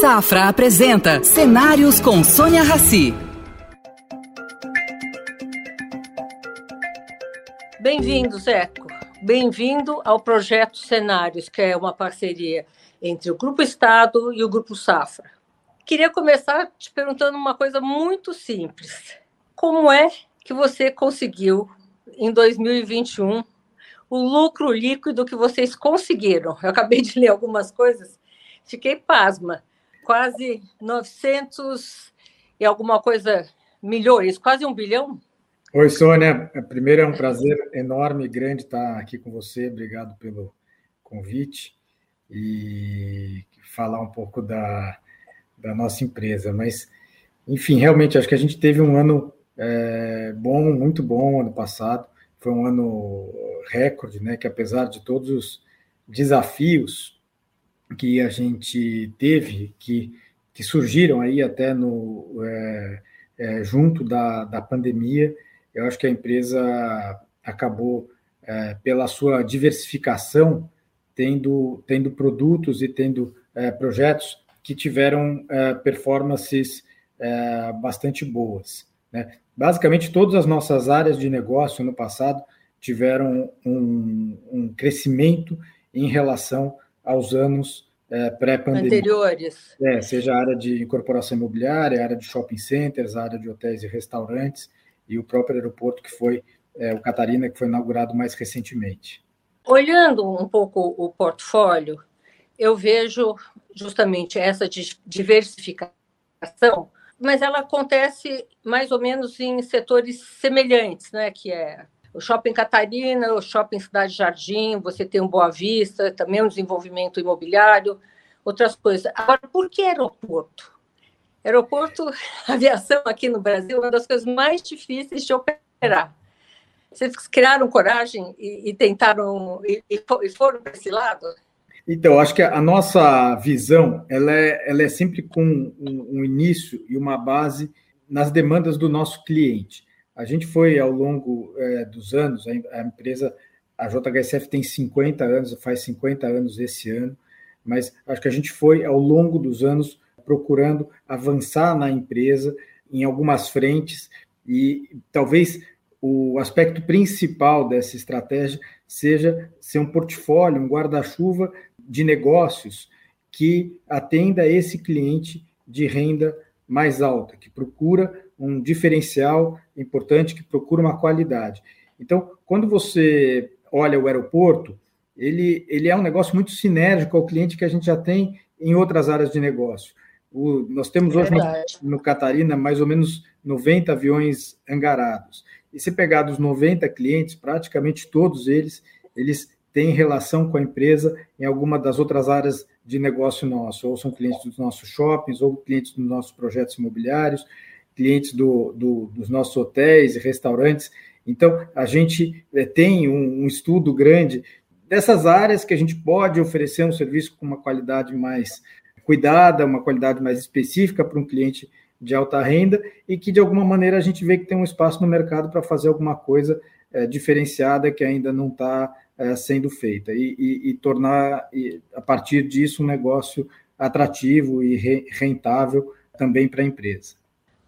Safra apresenta Cenários com Sônia Rassi. Bem-vindo, Zeco. Bem-vindo ao projeto Cenários, que é uma parceria entre o Grupo Estado e o Grupo Safra. Queria começar te perguntando uma coisa muito simples. Como é que você conseguiu, em 2021, o lucro líquido que vocês conseguiram? Eu acabei de ler algumas coisas, fiquei pasma. Quase 900 e alguma coisa milhões, quase um bilhão? Oi, Sônia. Primeiro é um prazer enorme e grande estar aqui com você. Obrigado pelo convite e falar um pouco da, da nossa empresa. Mas, enfim, realmente acho que a gente teve um ano é, bom, muito bom ano passado. Foi um ano recorde, né? Que apesar de todos os desafios que a gente teve, que, que surgiram aí até no é, é, junto da, da pandemia, eu acho que a empresa acabou, é, pela sua diversificação, tendo, tendo produtos e tendo é, projetos que tiveram é, performances é, bastante boas. Né? Basicamente, todas as nossas áreas de negócio no passado tiveram um, um crescimento em relação aos anos é, pré-pandemia. Anteriores. É, seja a área de incorporação imobiliária, a área de shopping centers, a área de hotéis e restaurantes e o próprio aeroporto que foi é, o Catarina, que foi inaugurado mais recentemente. Olhando um pouco o portfólio, eu vejo justamente essa diversificação, mas ela acontece mais ou menos em setores semelhantes, né? Que é o Shopping Catarina, o Shopping Cidade Jardim, você tem um Boa Vista, também um desenvolvimento imobiliário, outras coisas. Agora, por que aeroporto? Aeroporto, aviação aqui no Brasil é uma das coisas mais difíceis de operar. Vocês criaram coragem e, e tentaram e, e foram para esse lado? Então, acho que a nossa visão ela é, ela é sempre com um, um início e uma base nas demandas do nosso cliente. A gente foi, ao longo é, dos anos, a, empresa, a JHSF tem 50 anos, faz 50 anos esse ano, mas acho que a gente foi, ao longo dos anos, procurando avançar na empresa em algumas frentes e talvez o aspecto principal dessa estratégia seja ser um portfólio, um guarda-chuva de negócios que atenda esse cliente de renda mais alta, que procura um diferencial importante, que procura uma qualidade. Então, quando você olha o aeroporto, ele, ele é um negócio muito sinérgico ao cliente que a gente já tem em outras áreas de negócio. O, nós temos hoje no, no, Catarina mais ou menos 90 aviões angarados. E se pegar dos 90 clientes, praticamente todos eles, eles têm relação com a empresa em alguma das outras áreas de negócio nosso, ou são clientes dos nossos shoppings, ou clientes dos nossos projetos imobiliários, clientes do, do, dos nossos hotéis e restaurantes. Então, a gente é, tem um, um estudo grande dessas áreas que a gente pode oferecer um serviço com uma qualidade mais cuidada, uma qualidade mais específica para um cliente de alta renda e que, de alguma maneira, a gente vê que tem um espaço no mercado para fazer alguma coisa é, diferenciada que ainda não está é, sendo feita e, e, e tornar, e, a partir disso, um negócio atrativo e re, rentável também para a empresa.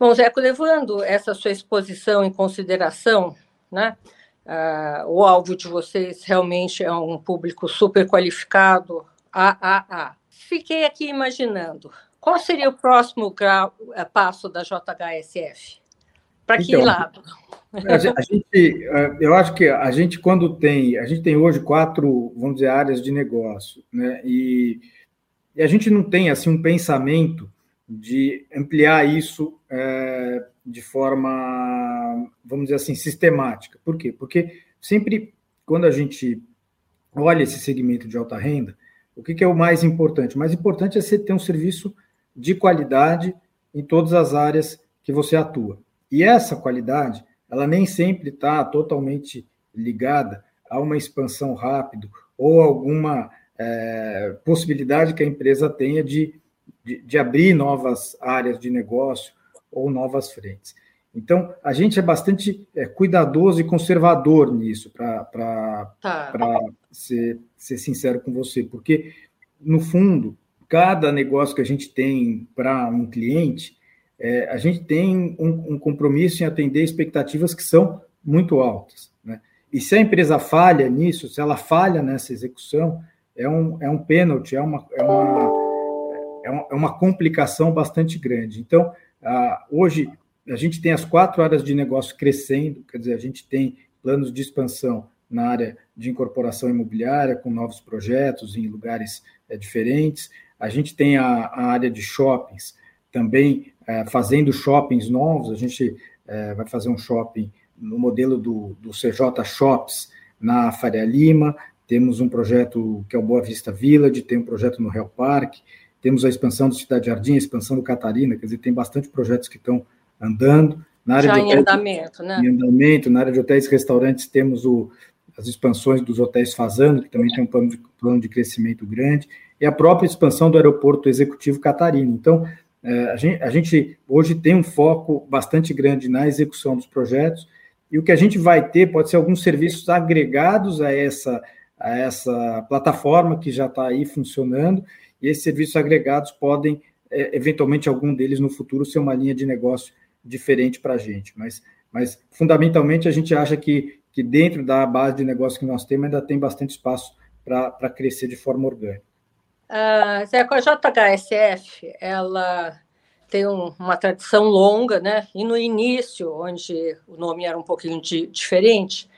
Bom, Zeco, levando essa sua exposição em consideração, né, uh, o alvo de vocês realmente é um público super qualificado, AAA fiquei aqui imaginando, qual seria o próximo grau, eh, passo da JHSF? Para que então, lado? A gente, eh, eu acho que a gente, quando tem, a gente tem hoje quatro, vamos dizer, áreas de negócio, né? E, e a gente não tem assim um pensamento de ampliar isso é, de forma, vamos dizer assim, sistemática. Por quê? Porque sempre quando a gente olha esse segmento de alta renda, o que, que é o mais importante? O mais importante é você ter um serviço de qualidade em todas as áreas que você atua. E essa qualidade, ela nem sempre está totalmente ligada a uma expansão rápida ou alguma é, possibilidade que a empresa tenha de, de, de, abrir novas áreas de negócio ou novas frentes. Então, a gente é bastante é, cuidadoso e conservador nisso, para tá. ser, ser sincero com você, porque, no fundo, cada negócio que a gente tem para um cliente, é, a gente tem um, um, compromisso em atender expectativas que são muito altas. Né? E se a empresa falha nisso, se ela falha nessa execução, é um, é um pênalti, é uma, é, uma, é, uma, é uma complicação bastante grande. Então, hoje, a gente tem as quatro áreas de negócio crescendo, quer dizer, a gente tem planos de expansão na área de incorporação imobiliária, com novos projetos em lugares é, diferentes. A gente tem a, área de shoppings, também é, fazendo shoppings novos. A gente é, vai fazer um shopping no modelo do, do CJ Shops na Faria Lima. Temos um projeto que é o Boa Vista Village, tem um projeto no Real Park, temos a expansão do Cidade Jardim, a expansão do Catarina, quer dizer, tem bastante projetos que estão andando. Na área Já de hotéis, em andamento, né? Em andamento, na área de hotéis e restaurantes temos o, as expansões dos hotéis Fazano, que também tem um plano de, plano de crescimento grande e a própria expansão do aeroporto executivo Catarina. Então, é, a gente, a gente hoje tem um foco bastante grande na execução dos projetos, e o que a gente vai ter pode ser alguns serviços agregados a essa, a essa plataforma que já está aí funcionando, e esses serviços agregados podem, é, eventualmente, algum deles no futuro ser uma linha de negócio diferente para a gente. Mas, mas, fundamentalmente, a gente acha que, que dentro da base de negócio que nós temos ainda tem bastante espaço para crescer de forma orgânica. Uh, a JHSF, ela tem um, uma tradição longa, né? E no início, onde o nome era um pouquinho de, diferente,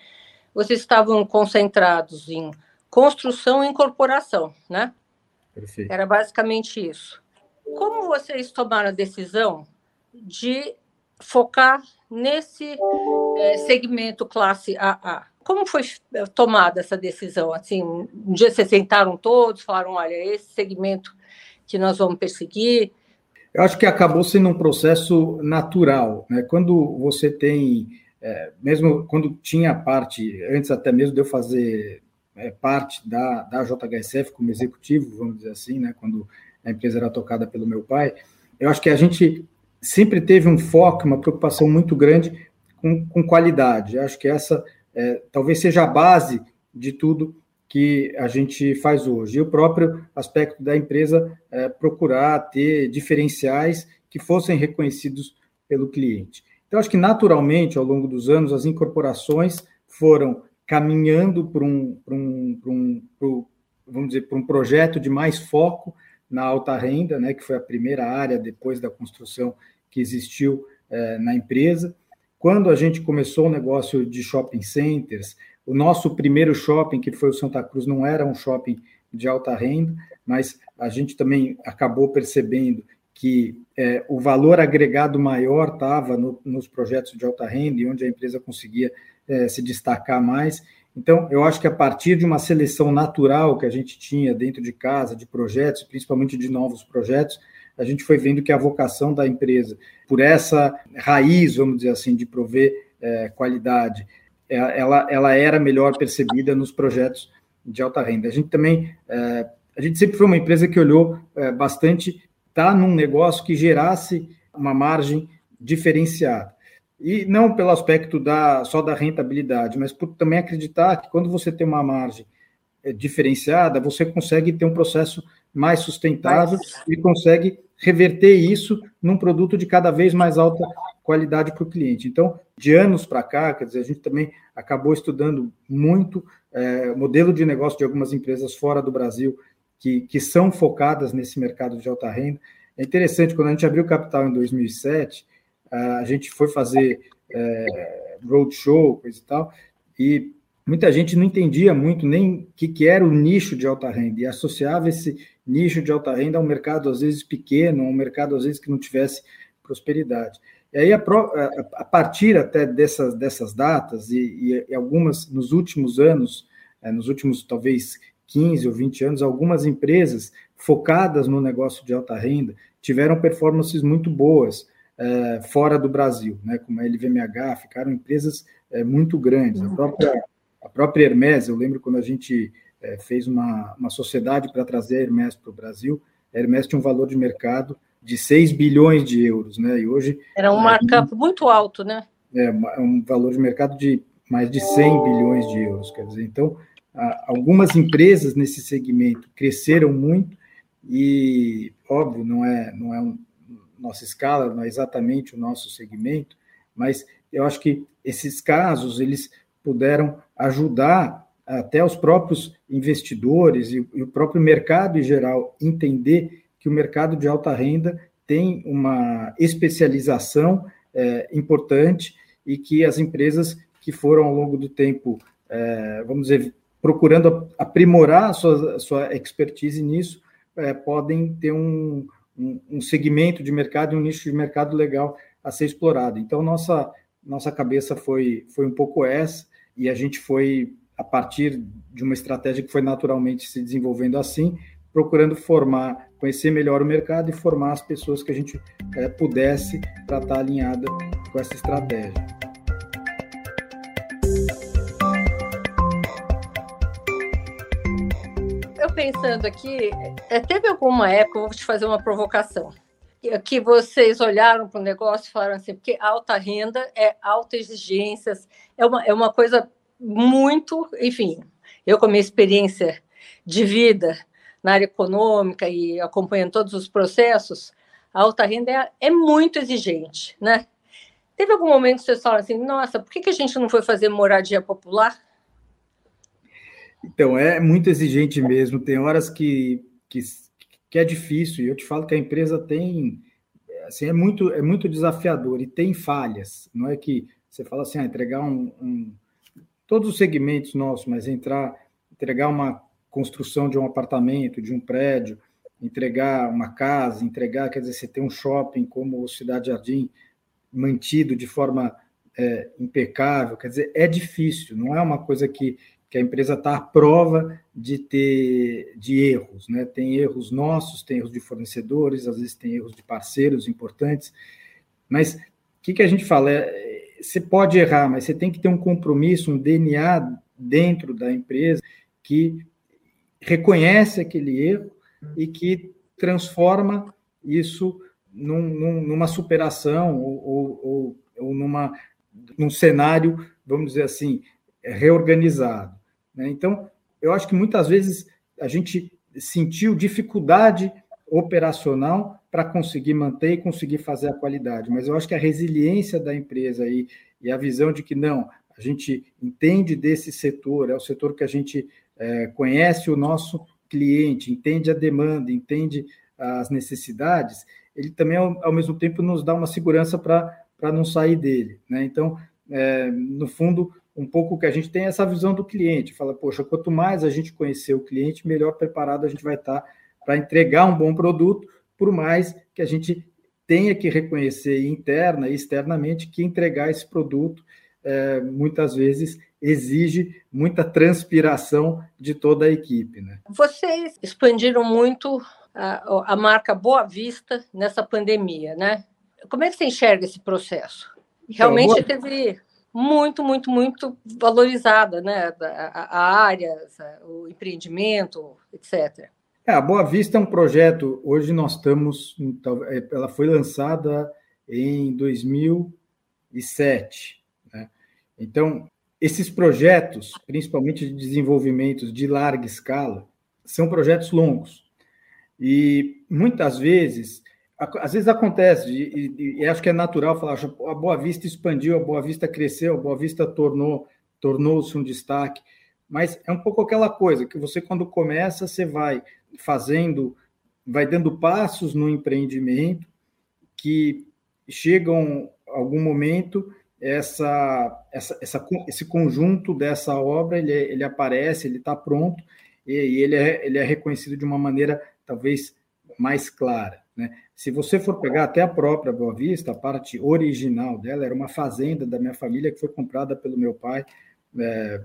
vocês estavam concentrados em construção e incorporação, né? Perfeito. Era basicamente isso. Como vocês tomaram a decisão de focar nesse é, segmento classe AA? Como foi eh, tomada essa decisão? Assim, um dia vocês sentaram todos, falaram, olha, esse segmento que nós vamos perseguir. Eu acho que acabou sendo um processo natural, né? Quando você tem, é, mesmo quando tinha parte, antes até mesmo de eu fazer é, parte da, da JHSF como executivo, vamos dizer assim, né? Quando a empresa era tocada pelo meu pai, eu acho que a gente sempre teve um foco, uma preocupação muito grande com, com qualidade. Eu acho que essa é, talvez seja a base de tudo que a gente faz hoje. E o próprio aspecto da empresa é, procurar ter diferenciais que fossem reconhecidos pelo cliente. Então, acho que naturalmente, ao longo dos anos, as incorporações foram caminhando para um, um, um, vamos dizer, para um projeto de mais foco na alta renda, né, que foi a primeira área depois da construção que existiu é, na empresa. Quando a gente começou o negócio de shopping centers, o nosso primeiro shopping, que foi o Santa Cruz, não era um shopping de alta renda, mas a gente também acabou percebendo que é, o valor agregado maior estava no, nos projetos de alta renda e onde a empresa conseguia é, se destacar mais. Então, eu acho que a partir de uma seleção natural que a gente tinha dentro de casa, de projetos, principalmente de novos projetos, a gente foi vendo que a vocação da empresa, por essa raiz, vamos dizer assim, de prover é, qualidade, é, ela, ela era melhor percebida nos projetos de alta renda. A gente também, é, a gente sempre foi uma empresa que olhou é, bastante, tá num negócio que gerasse uma margem diferenciada. E não pelo aspecto da, só da rentabilidade, mas por também acreditar que quando você tem uma margem é, diferenciada, você consegue ter um processo mais sustentável e consegue reverter isso num produto de cada vez mais alta qualidade para o cliente. Então, de anos para cá, quer dizer, a gente também acabou estudando muito é, modelo de negócio de algumas empresas fora do Brasil que, que são focadas nesse mercado de alta renda. É interessante, quando a gente abriu o capital em 2007, a gente foi fazer é, roadshow, coisa e tal, e muita gente não entendia muito nem o que, que era o nicho de alta renda e associava esse nicho de alta renda a um mercado às vezes pequeno, a um mercado às vezes que não tivesse prosperidade. E aí, a, a partir até dessas, dessas datas, e, e algumas nos últimos anos, é, nos últimos talvez 15 ou 20 anos, algumas empresas focadas no negócio de alta renda tiveram performances muito boas é, fora do Brasil, né, como a LVMH, ficaram empresas é, muito grandes. A própria, a própria Hermes, eu lembro quando a gente é, fez uma, uma sociedade para trazer a Hermes para o Brasil, a Hermes tinha um valor de mercado de 6 bilhões de euros, né? E hoje. Era um markup muito alto, né? É, um valor de mercado de mais de 100 bilhões de euros. Quer dizer, então, algumas empresas nesse segmento cresceram muito e, óbvio, não é, não é um, nossa escala, não é exatamente o nosso segmento, mas eu acho que esses casos, eles puderam ajudar até os próprios investidores e, e o próprio mercado em geral entender que o mercado de alta renda tem uma especialização é, importante e que as empresas que foram ao longo do tempo, é, vamos dizer, procurando aprimorar a sua, a sua expertise nisso, é, podem ter um, um, segmento de mercado, um nicho de mercado legal a ser explorado. Então, nossa, nossa cabeça foi, foi um pouco essa, e a gente foi, a partir de uma estratégia que foi naturalmente se desenvolvendo assim, procurando formar, conhecer melhor o mercado e formar as pessoas que a gente é, pudesse para estar alinhada com essa estratégia. Pensando aqui, é, teve alguma época, vou te fazer uma provocação, que vocês olharam para o negócio e falaram assim, porque alta renda é alta exigências, é uma, é uma coisa muito, enfim, eu com a minha experiência de vida na área econômica e acompanhando todos os processos, a alta renda é, é muito exigente, né? Teve algum momento que vocês falaram assim, nossa, por que, que a gente não foi fazer moradia popular? Então, é muito exigente mesmo. Tem horas que, que, que é difícil, e eu te falo que a empresa tem. Assim, é, muito, é muito desafiador e tem falhas. Não é que você fala assim, ah, entregar um, um todos os segmentos nossos, mas entrar, entregar uma construção de um apartamento, de um prédio, entregar uma casa, entregar, quer dizer, você tem um shopping como o Cidade Jardim mantido de forma é, impecável, quer dizer, é difícil, não é uma coisa que, que a empresa está à prova de ter de erros, né? Tem erros nossos, tem erros de fornecedores, às vezes tem erros de parceiros importantes, mas o que, que a gente fala? É, você pode errar, mas você tem que ter um compromisso, um DNA dentro da empresa que reconhece aquele erro e que transforma isso num, num, numa superação ou, ou, ou, numa, num cenário, vamos dizer assim, reorganizado. Né? Então, eu acho que muitas vezes a gente sentiu dificuldade operacional para conseguir manter e conseguir fazer a qualidade, mas eu acho que a resiliência da empresa aí, e a visão de que não, a gente entende desse setor, é o setor que a gente é, conhece o nosso cliente, entende a demanda, entende as necessidades, ele também, ao, ao mesmo tempo, nos dá uma segurança para não sair dele. Né? Então, é, no fundo, um pouco que a gente tem essa visão do cliente, fala, poxa, quanto mais a gente conhecer o cliente, melhor preparado a gente vai estar para entregar um bom produto, por mais que a gente tenha que reconhecer interna e externamente que entregar esse produto é, muitas vezes exige muita transpiração de toda a equipe. Né? Vocês expandiram muito a, a marca Boa Vista nessa pandemia, né? Como é que você enxerga esse processo? Realmente então, teve muito, muito, muito valorizada, né? A, a área, o empreendimento, etc. É, a Boa Vista é um projeto. Hoje nós estamos. É, ela foi lançada em 2007. Né? Então, esses projetos, principalmente de desenvolvimentos de larga escala, são projetos longos. E muitas vezes, às vezes acontece, e, e acho que é natural falar, a Boa Vista expandiu, a Boa Vista cresceu, a Boa Vista tornou tornou-se um destaque, mas é um pouco aquela coisa que você quando começa, você vai fazendo, vai dando passos no empreendimento que chegam algum momento essa, essa, essa, esse conjunto dessa obra ele, ele aparece, ele está pronto e, e ele, é, ele é reconhecido de uma maneira talvez mais clara. Né? Se você for pegar até a própria Boa Vista, a parte original dela era uma fazenda da minha família que foi comprada pelo meu pai é,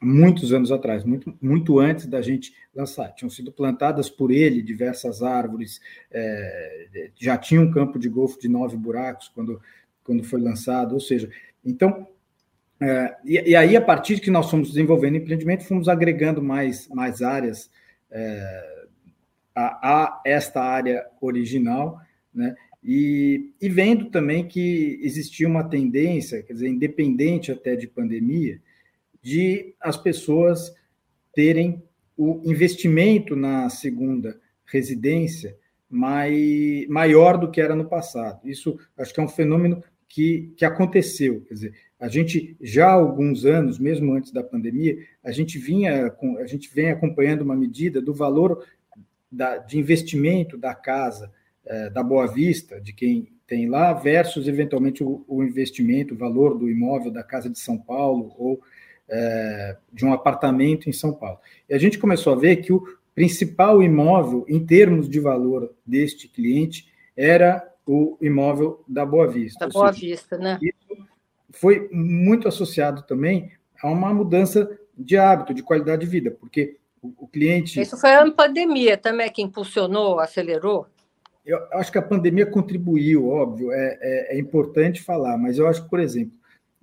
muitos anos atrás, muito, muito antes da gente lançar. Tinham sido plantadas por ele diversas árvores, é, já tinha um campo de golfe de nove buracos quando, quando foi lançado, ou seja, então. É, e, e, aí, a partir que nós fomos desenvolvendo empreendimento, fomos agregando mais, mais áreas é, a, a esta área original, né? E, e, vendo também que existia uma tendência, quer dizer, independente até de pandemia, de as pessoas terem o investimento na segunda residência mai, maior do que era no passado. Isso acho que é um fenômeno que, que aconteceu. Quer dizer, a gente já há alguns anos, mesmo antes da pandemia, a gente vinha a gente vem acompanhando uma medida do valor da, de investimento da casa é, da Boa Vista, de quem tem lá, versus eventualmente o, o, investimento, o valor do imóvel da casa de São Paulo ou é, de um apartamento em São Paulo. E a gente começou a ver que o principal imóvel, em termos de valor deste cliente, era o imóvel da Boa Vista. Da Boa seja, Vista, né? Isso foi muito associado também a uma mudança de hábito, de qualidade de vida, porque o, o cliente. Isso foi a pandemia também que impulsionou, acelerou? Eu acho que a pandemia contribuiu, óbvio, é, é, é importante falar, mas eu acho que, por exemplo,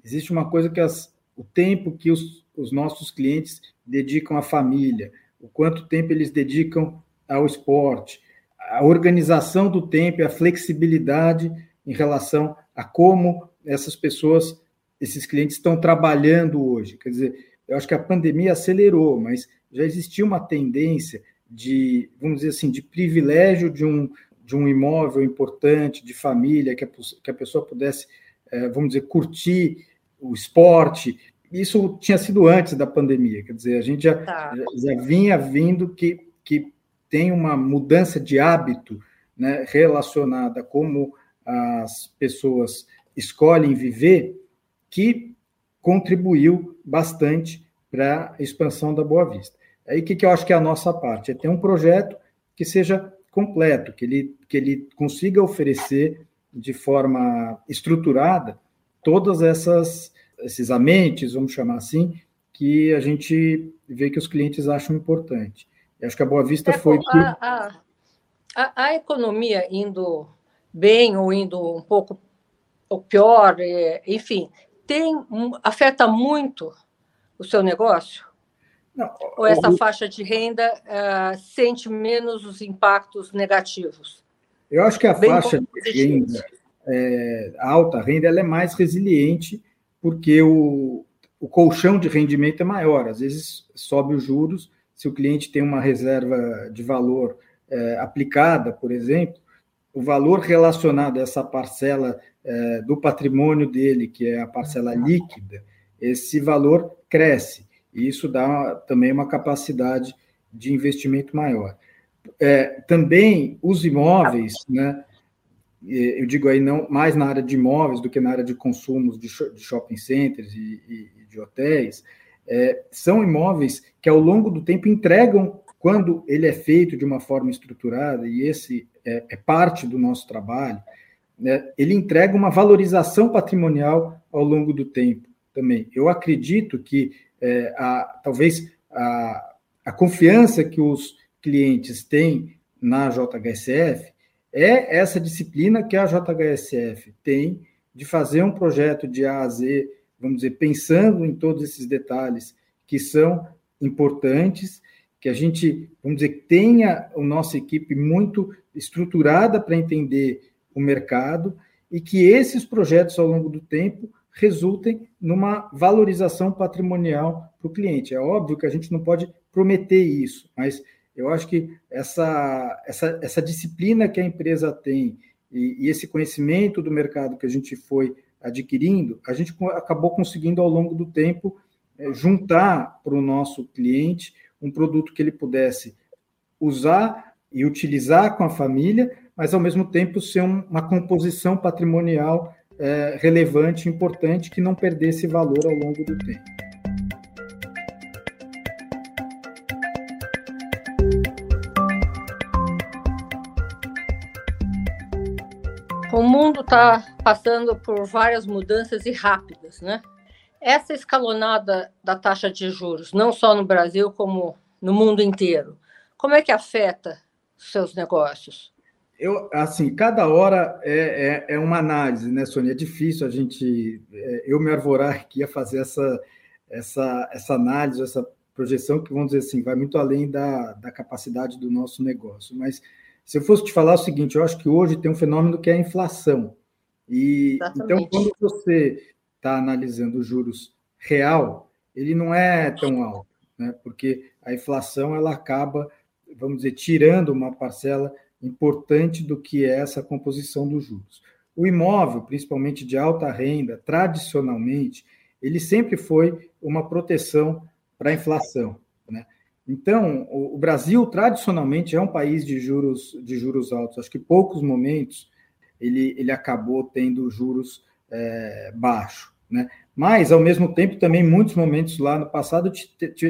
existe uma coisa que as, o tempo que os, os nossos clientes dedicam à família, o quanto tempo eles dedicam ao esporte, a organização do tempo e a flexibilidade em relação a como essas pessoas, esses clientes estão trabalhando hoje. Quer dizer, eu acho que a pandemia acelerou, mas já existia uma tendência de, vamos dizer assim, de privilégio de um, de um imóvel importante, de família, que a, que a pessoa pudesse, é, vamos dizer, curtir o esporte. Isso tinha sido antes da pandemia, quer dizer, a gente já, tá. já vinha vindo que, que tem uma mudança de hábito né, relacionada a como as pessoas escolhem viver, que contribuiu bastante para a expansão da Boa Vista. Aí o que, que eu acho que é a nossa parte? É ter um projeto que seja completo, que ele, que ele consiga oferecer de forma estruturada todas essas esses amentes, vamos chamar assim, que a gente vê que os clientes acham importante. Eu acho que a Boa Vista é, foi. A, a, a, a, economia indo bem ou indo um pouco ou pior, é, enfim, tem afeta muito o seu negócio? Não, ou essa o... faixa de renda uh, sente menos os impactos negativos? Eu acho que a bem faixa de renda, é, alta renda, ela é mais resiliente porque o, o colchão de rendimento é maior. Às vezes sobe os juros, se o cliente tem uma reserva de valor é, aplicada, por exemplo, o valor relacionado a essa parcela é, do patrimônio dele, que é a parcela líquida, esse valor cresce. E isso dá também uma capacidade de investimento maior. É, também os imóveis, né, eu digo aí não mais na área de imóveis do que na área de consumos de, shopping centers e, e de hotéis, é, são imóveis que ao longo do tempo entregam, quando ele é feito de uma forma estruturada, e esse é, é parte do nosso trabalho, né, ele entrega uma valorização patrimonial ao longo do tempo também. Eu acredito que é, a, talvez a, a confiança que os clientes têm na JHSF é essa disciplina que a JHSF tem de fazer um projeto de A a Z, vamos dizer, pensando em todos esses detalhes que são importantes, que a gente, vamos dizer, tenha a nossa equipe muito estruturada para entender o mercado e que esses projetos ao longo do tempo resultem numa valorização patrimonial para o cliente. É óbvio que a gente não pode prometer isso, mas eu acho que essa, essa, essa disciplina que a empresa tem e, e esse conhecimento do mercado que a gente foi adquirindo, a gente acabou conseguindo ao longo do tempo é, juntar para o nosso cliente um produto que ele pudesse usar e utilizar com a família, mas ao mesmo tempo ser um, uma composição patrimonial é, relevante, importante, que não perdesse valor ao longo do tempo. O mundo está passando por várias mudanças e rápidas, né? Essa escalonada da taxa de juros, não só no Brasil, como no mundo inteiro, como é que afeta seus negócios? Eu, assim, cada hora é, é, é, uma análise, né, Sônia? É difícil a gente, é, eu me arvorar aqui a fazer essa, essa, essa análise, essa projeção que, vamos dizer assim, vai muito além da, da capacidade do nosso negócio. Mas se eu fosse te falar o seguinte, eu acho que hoje tem um fenômeno que é a inflação. E então, quando você está analisando os juros real, ele não é tão alto, né? Porque a inflação ela acaba vamos dizer, tirando uma parcela importante do que é essa composição dos juros. O imóvel, principalmente de alta renda, tradicionalmente, ele sempre foi uma proteção para a inflação. Né? Então, o Brasil tradicionalmente é um país de juros de juros altos. Acho que poucos momentos ele, ele acabou tendo juros é, baixos, né? Mas ao mesmo tempo também muitos momentos lá no passado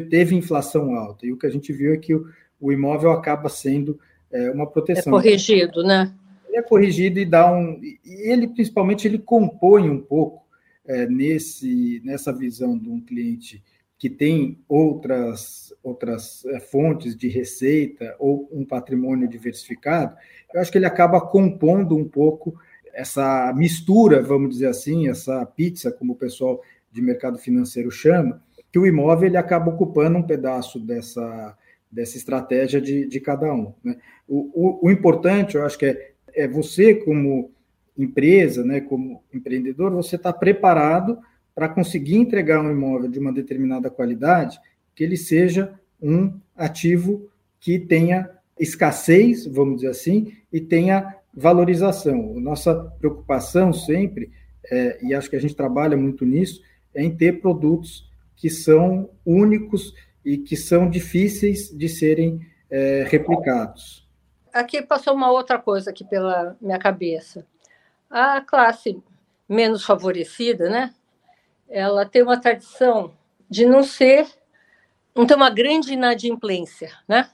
teve inflação alta e o que a gente viu é que o, o imóvel acaba sendo é, uma proteção. É corrigido, né? Ele é corrigido e dá um, e ele principalmente ele compõe um pouco é, nesse nessa visão de um cliente que tem outras, outras é, fontes de receita ou um patrimônio diversificado, eu acho que ele acaba compondo um pouco essa mistura, vamos dizer assim, essa pizza, como o pessoal de mercado financeiro chama, que o imóvel ele acaba ocupando um pedaço dessa, dessa estratégia de, de cada um. Né? O, o, o, importante, eu acho que é, é você, como empresa, né, como empreendedor, você está preparado para conseguir entregar um imóvel de uma determinada qualidade, que ele seja um ativo que tenha escassez, vamos dizer assim, e tenha valorização. Nossa preocupação sempre, é, e acho que a gente trabalha muito nisso, é em ter produtos que são únicos e que são difíceis de serem é, replicados. Aqui passou uma outra coisa aqui pela minha cabeça. A classe menos favorecida, né? ela tem uma tradição de não ser, não ter uma grande inadimplência, né?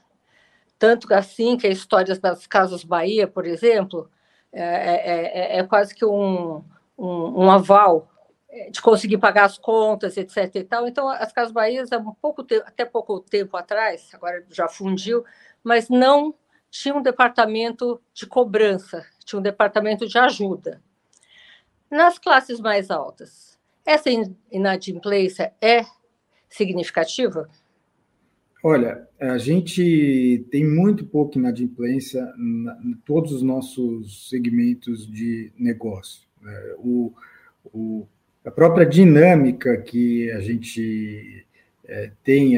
Tanto assim que as histórias das Casas Bahia, por exemplo, é, é, é, é quase que um, um, um, aval de conseguir pagar as contas, etc. E tal. Então, as Casas Bahia, há um pouco tempo, até pouco tempo atrás, agora já fundiu, mas não tinha um departamento de cobrança, tinha um departamento de ajuda. Nas classes mais altas, essa inadimplência é significativa? Olha, a gente tem muito pouco inadimplência em todos os nossos segmentos de negócio. Né? O, o, a própria dinâmica que a gente é, tem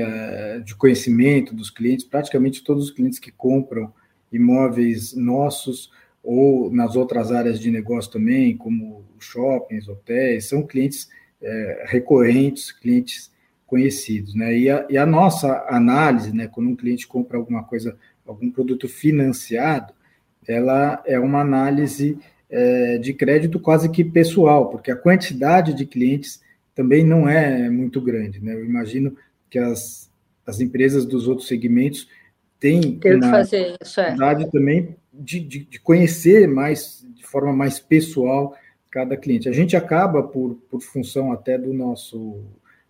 de conhecimento dos clientes, praticamente todos os clientes que compram imóveis nossos ou nas outras áreas de negócio também, como shoppings, hotéis, são clientes é, recorrentes, clientes conhecidos, né? E a, e a, nossa análise, né, quando um cliente compra alguma coisa, algum produto financiado, ela é uma análise é, de crédito quase que pessoal, porque a quantidade de clientes também não é muito grande, né? Eu imagino que as, as empresas dos outros segmentos têm Tem uma fazer isso, é. também de, de, de conhecer mais de forma mais pessoal cada cliente. A gente acaba, por, por função até do nosso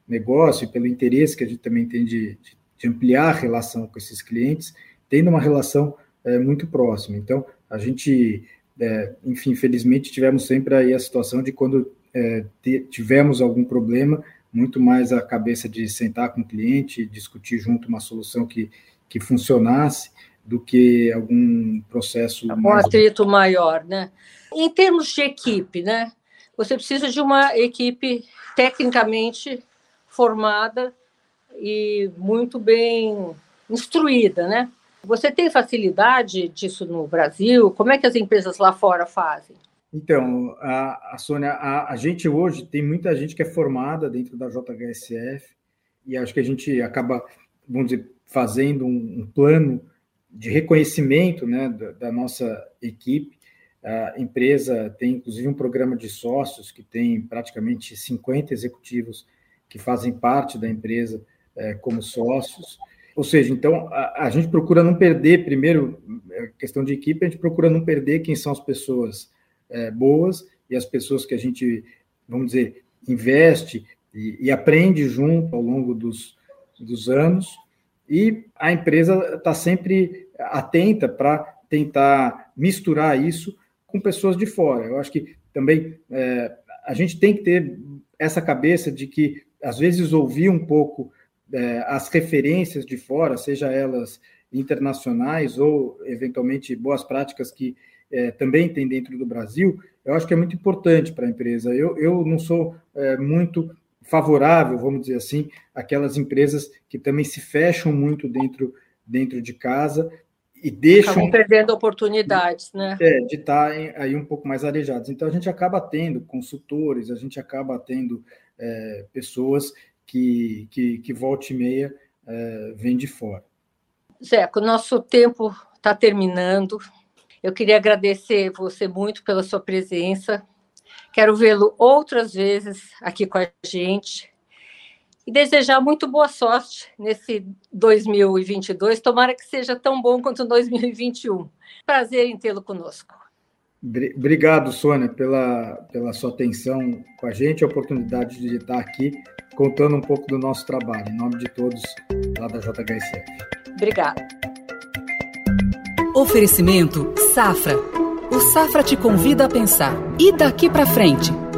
negócio e pelo interesse que a gente também tem de, de ampliar a relação com esses clientes, tendo uma relação é, muito próxima. Então, a gente, é, enfim, infelizmente, tivemos sempre aí a situação de quando é, tivemos algum problema, muito mais a cabeça de sentar com o cliente, discutir junto uma solução que, que funcionasse, do que algum processo. Um mais... atrito maior, né? Em termos de equipe, né? Você precisa de uma equipe tecnicamente formada e muito bem instruída, né? Você tem facilidade disso no Brasil? Como é que as empresas lá fora fazem? Então, a, a Sônia, a, a, gente hoje tem muita gente que é formada dentro da JHSF e acho que a gente acaba, vamos dizer, fazendo um, um plano de reconhecimento né, da, da, nossa equipe. A empresa tem, inclusive, um programa de sócios que tem praticamente 50 executivos que fazem parte da empresa é, como sócios. Ou seja, então, a, a, gente procura não perder, primeiro, é, questão de equipe, a gente procura não perder quem são as pessoas é, boas e as pessoas que a gente, vamos dizer, investe e, e aprende junto ao longo dos, dos anos. E a empresa está sempre atenta para tentar misturar isso com pessoas de fora. Eu acho que também é, a gente tem que ter essa cabeça de que, às vezes, ouvir um pouco é, as referências de fora, seja elas internacionais ou, eventualmente, boas práticas que é, também tem dentro do Brasil, eu acho que é muito importante para a empresa. Eu, eu não sou é, muito favorável, vamos dizer assim, aquelas empresas que também se fecham muito dentro dentro de casa e deixam. Acabam perdendo oportunidades, né? É, de estarem aí um pouco mais arejados. Então, a gente acaba tendo consultores, a gente acaba tendo é, pessoas que, que, que volta e meia é, vêm de fora. Zeco, nosso tempo está terminando. Eu queria agradecer você muito pela sua presença. Quero vê-lo outras vezes aqui com a gente e desejar muito boa sorte nesse 2022. Tomara que seja tão bom quanto 2021. Prazer em tê-lo conosco. Obrigado, Sônia, pela, pela sua atenção com a gente, a oportunidade de estar aqui contando um pouco do nosso trabalho, em nome de todos lá da JHSF. Obrigada. Oferecimento Safra. O Safra te convida a pensar. E daqui para frente?